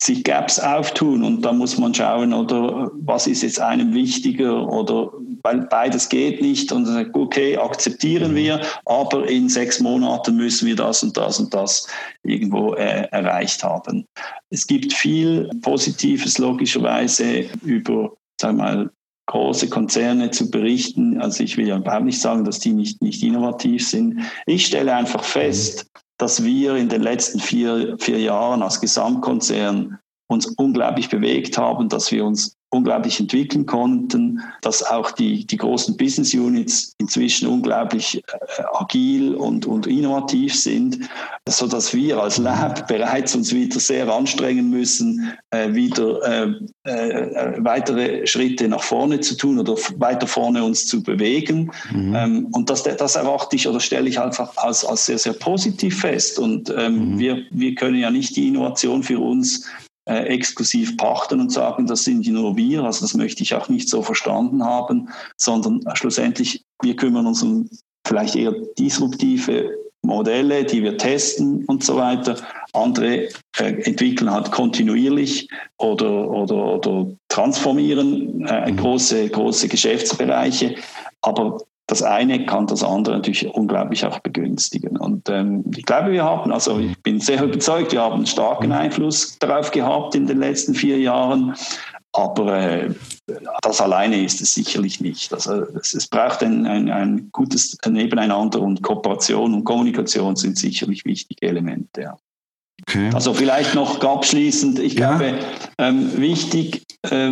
sich Gaps auftun und da muss man schauen, oder was ist jetzt einem wichtiger oder weil beides geht nicht und dann sagt, okay, akzeptieren mhm. wir, aber in sechs Monaten müssen wir das und das und das irgendwo äh, erreicht haben. Es gibt viel Positives logischerweise über, sagen wir mal, große Konzerne zu berichten. Also ich will ja überhaupt nicht sagen, dass die nicht, nicht innovativ sind. Ich stelle einfach fest, mhm dass wir in den letzten vier, vier Jahren als Gesamtkonzern uns unglaublich bewegt haben, dass wir uns unglaublich entwickeln konnten, dass auch die, die großen Business Units inzwischen unglaublich äh, agil und, und innovativ sind, so dass wir als Lab bereits uns wieder sehr anstrengen müssen, äh, wieder äh, äh, weitere Schritte nach vorne zu tun oder weiter vorne uns zu bewegen. Mhm. Ähm, und das, das erachte ich oder stelle ich einfach als, als sehr, sehr positiv fest. Und ähm, mhm. wir, wir können ja nicht die Innovation für uns äh, exklusiv pachten und sagen, das sind nur wir. Also das möchte ich auch nicht so verstanden haben, sondern schlussendlich wir kümmern uns um vielleicht eher disruptive Modelle, die wir testen und so weiter. Andere äh, entwickeln halt kontinuierlich oder, oder, oder transformieren äh, mhm. große, große Geschäftsbereiche. Aber das eine kann das andere natürlich unglaublich auch begünstigen. Und ähm, ich glaube, wir haben, also ich bin sehr überzeugt, wir haben einen starken mhm. Einfluss darauf gehabt in den letzten vier Jahren. Aber äh, das alleine ist es sicherlich nicht. Also es, es braucht ein, ein, ein, gutes Nebeneinander und Kooperation und Kommunikation sind sicherlich wichtige Elemente. Ja. Okay. Also vielleicht noch abschließend, ich ja. glaube, ähm, wichtig, äh,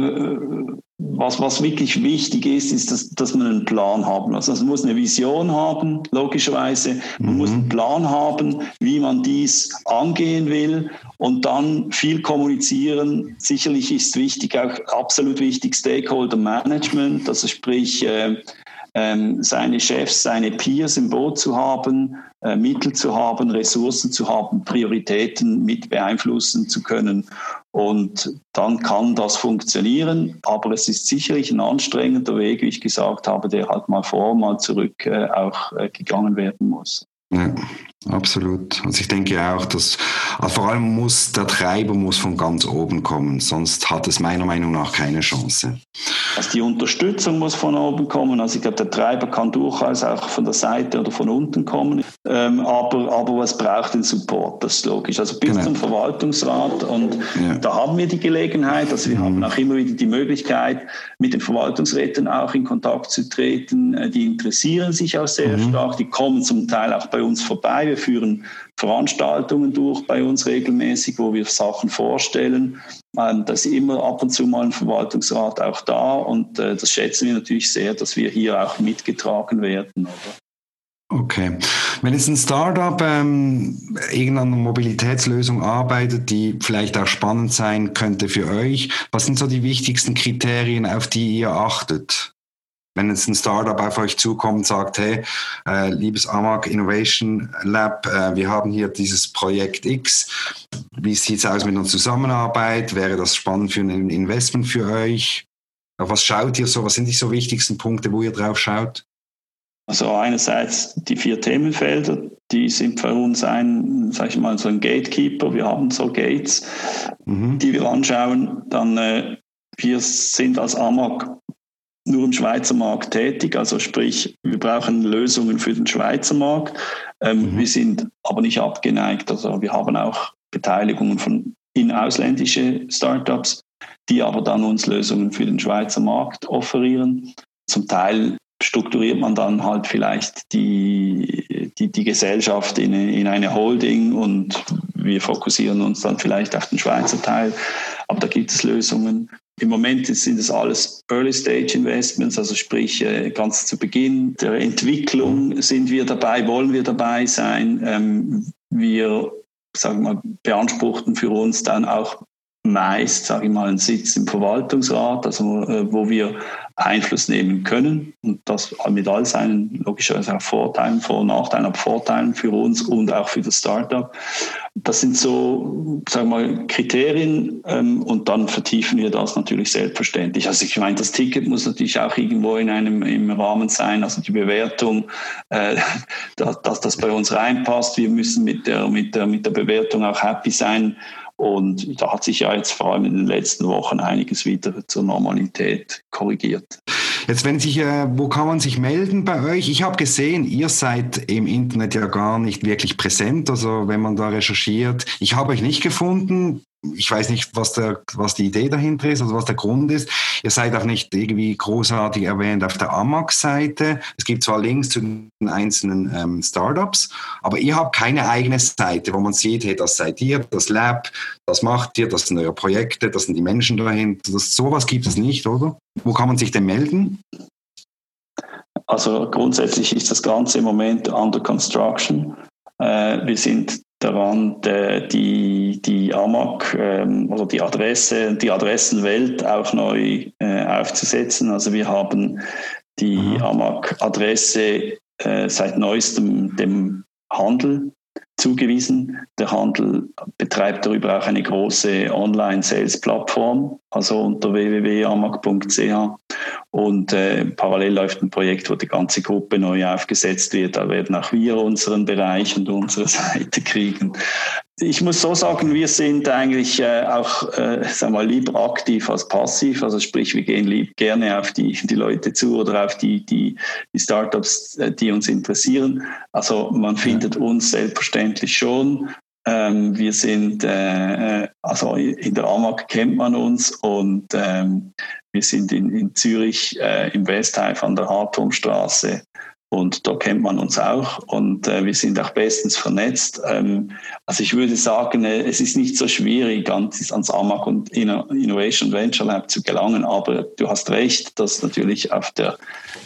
was, was wirklich wichtig ist, ist, dass, dass man einen Plan haben muss. Also man muss eine Vision haben, logischerweise. Man mhm. muss einen Plan haben, wie man dies angehen will und dann viel kommunizieren. Sicherlich ist wichtig, auch absolut wichtig, Stakeholder Management, also sprich, äh, ähm, seine Chefs, seine Peers im Boot zu haben, äh, Mittel zu haben, Ressourcen zu haben, Prioritäten mit beeinflussen zu können. Und dann kann das funktionieren, aber es ist sicherlich ein anstrengender Weg, wie ich gesagt habe, der halt mal vor, mal zurück äh, auch äh, gegangen werden muss. Ja, absolut. Also ich denke auch, dass also vor allem muss der Treiber muss von ganz oben kommen, sonst hat es meiner Meinung nach keine Chance. Also die Unterstützung muss von oben kommen. Also ich glaube, der Treiber kann durchaus auch von der Seite oder von unten kommen. Ähm, aber, aber es braucht den Support, das ist logisch. Also bis genau. zum Verwaltungsrat und ja. da haben wir die Gelegenheit, also wir mhm. haben auch immer wieder die Möglichkeit, mit den Verwaltungsräten auch in Kontakt zu treten. Äh, die interessieren sich auch sehr mhm. stark, die kommen zum Teil auch bei uns vorbei. Wir führen Veranstaltungen durch bei uns regelmäßig, wo wir Sachen vorstellen. Ähm, da ist immer ab und zu mal ein Verwaltungsrat auch da und äh, das schätzen wir natürlich sehr, dass wir hier auch mitgetragen werden. Oder? Okay. Wenn jetzt ein Startup ähm, irgendeine Mobilitätslösung arbeitet, die vielleicht auch spannend sein könnte für euch, was sind so die wichtigsten Kriterien, auf die ihr achtet? Wenn jetzt ein Startup auf euch zukommt und sagt, hey, äh, liebes Amag Innovation Lab, äh, wir haben hier dieses Projekt X. Wie sieht es aus mit einer Zusammenarbeit? Wäre das spannend für ein Investment für euch? Auf was schaut ihr so? Was sind die so wichtigsten Punkte, wo ihr drauf schaut? Also einerseits die vier Themenfelder, die sind für uns ein, sag ich mal, so ein Gatekeeper. Wir haben so Gates, mhm. die wir anschauen. Dann äh, wir sind als Amag nur im Schweizer Markt tätig, also sprich, wir brauchen Lösungen für den Schweizer Markt. Ähm, mhm. Wir sind aber nicht abgeneigt, also wir haben auch Beteiligungen von in ausländische Startups, die aber dann uns Lösungen für den Schweizer Markt offerieren. Zum Teil strukturiert man dann halt vielleicht die, die, die Gesellschaft in, in eine Holding und wir fokussieren uns dann vielleicht auf den Schweizer Teil. Aber da gibt es Lösungen. Im Moment sind es alles Early-Stage-Investments, also sprich äh, ganz zu Beginn der Entwicklung sind wir dabei, wollen wir dabei sein. Ähm, wir sagen wir beanspruchten für uns dann auch meist, sage ich mal, einen Sitz im Verwaltungsrat, also äh, wo wir Einfluss nehmen können und das mit all seinen logischerweise auch Vorteilen, Vor- und Nachteilen, aber Vorteilen für uns und auch für das Startup. Das sind so, sagen wir mal, Kriterien ähm, und dann vertiefen wir das natürlich selbstverständlich. Also ich meine, das Ticket muss natürlich auch irgendwo in einem im Rahmen sein, also die Bewertung, äh, dass, dass das bei uns reinpasst. Wir müssen mit der, mit der, mit der Bewertung auch happy sein und da hat sich ja jetzt vor allem in den letzten Wochen einiges wieder zur Normalität korrigiert. Jetzt, wenn sich, äh, wo kann man sich melden bei euch? Ich habe gesehen, ihr seid im Internet ja gar nicht wirklich präsent. Also wenn man da recherchiert, ich habe euch nicht gefunden ich weiß nicht, was, der, was die Idee dahinter ist, also was der Grund ist. Ihr seid auch nicht irgendwie großartig erwähnt auf der Amax-Seite. Es gibt zwar Links zu den einzelnen ähm, Startups, aber ihr habt keine eigene Seite, wo man sieht, hey, das seid ihr, das Lab, das macht ihr, das sind eure Projekte, das sind die Menschen dahinter. Das, sowas gibt es nicht, oder? Wo kann man sich denn melden? Also grundsätzlich ist das Ganze im Moment under construction. Äh, wir sind daran, die, die AMAC, ähm, also die Adresse, die Adressenwelt auch neu äh, aufzusetzen. Also wir haben die mhm. AMAC-Adresse äh, seit neuestem dem Handel zugewiesen. Der Handel betreibt darüber auch eine große Online-Sales-Plattform, also unter www.amag.ch. Und äh, parallel läuft ein Projekt, wo die ganze Gruppe neu aufgesetzt wird. Da werden auch wir unseren Bereich und unsere Seite kriegen. Ich muss so sagen, wir sind eigentlich äh, auch, äh, sag mal, lieber aktiv als passiv. Also sprich, wir gehen lieb gerne auf die, die Leute zu oder auf die, die, die Startups, äh, die uns interessieren. Also man findet uns selbstverständlich schon. Ähm, wir sind, äh, also in der AMAG kennt man uns und ähm, wir sind in, in Zürich äh, im Westhive an der Hartturmstraße und da kennt man uns auch und äh, wir sind auch bestens vernetzt. Ähm, also ich würde sagen, äh, es ist nicht so schwierig, ans, ans AMAG und Innovation Venture Lab zu gelangen, aber du hast recht, dass natürlich auf der,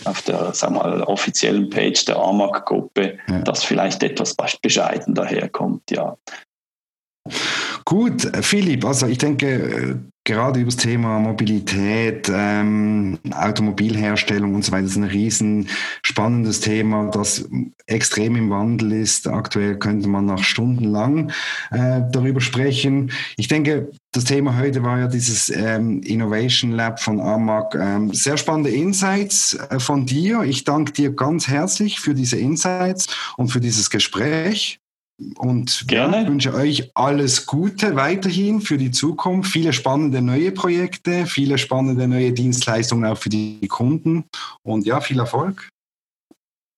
auf der wir mal, offiziellen Page der AMAG-Gruppe ja. das vielleicht etwas bescheiden daherkommt, ja. Gut, Philipp, also ich denke, gerade über das Thema Mobilität, ähm, Automobilherstellung und so weiter ist ein riesen spannendes Thema, das extrem im Wandel ist. Aktuell könnte man nach stundenlang äh, darüber sprechen. Ich denke, das Thema heute war ja dieses ähm, Innovation Lab von AMAG. Ähm, sehr spannende Insights äh, von dir. Ich danke dir ganz herzlich für diese Insights und für dieses Gespräch. Und Gerne. Ja, wünsche euch alles Gute weiterhin für die Zukunft. Viele spannende neue Projekte, viele spannende neue Dienstleistungen auch für die Kunden. Und ja, viel Erfolg.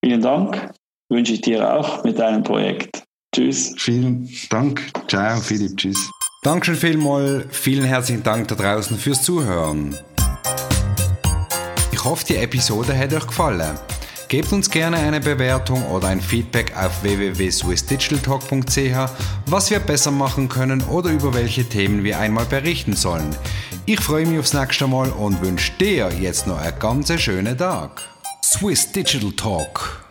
Vielen Dank. Wünsche ich dir auch mit deinem Projekt. Tschüss. Vielen Dank. Ciao, Philipp. Tschüss. Dankeschön vielmals. Vielen herzlichen Dank da draußen fürs Zuhören. Ich hoffe, die Episode hat euch gefallen. Gebt uns gerne eine Bewertung oder ein Feedback auf www.swissdigitaltalk.ch, was wir besser machen können oder über welche Themen wir einmal berichten sollen. Ich freue mich aufs nächste Mal und wünsche dir jetzt noch einen ganz schönen Tag. Swiss Digital Talk